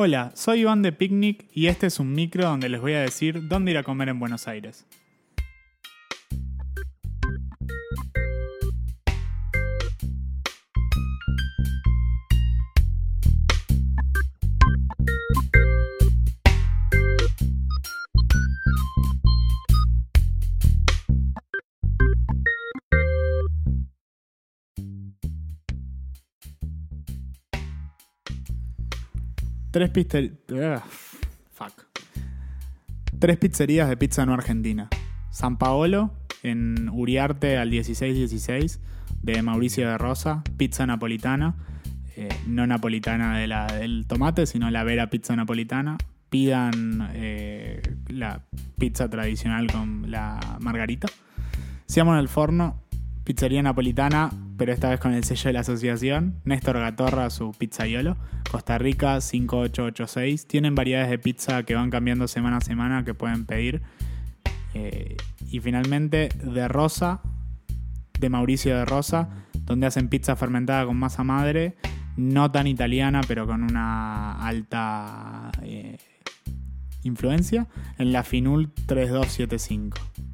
Hola, soy Iván de Picnic y este es un micro donde les voy a decir dónde ir a comer en Buenos Aires. Tres pizzerías. De pizza no argentina. San Paolo, en Uriarte al 1616, de Mauricio de Rosa. Pizza napolitana. eh, no napolitana de la, del tomate, sino la vera pizza napolitana. Pidan eh, la pizza tradicional con la margarita. Siamo en el forno, pizzería napolitana, pero esta vez con el sello de la asociación. Néstor Gatorra, su pizzaiolo. Costa Rica 5886. Tienen variedades de pizza que van cambiando semana a semana que pueden pedir. Eh, y finalmente de Rosa, de Mauricio de Rosa, donde hacen pizza fermentada con masa madre, no tan italiana, pero con una alta eh, influencia, en la Finul 3275.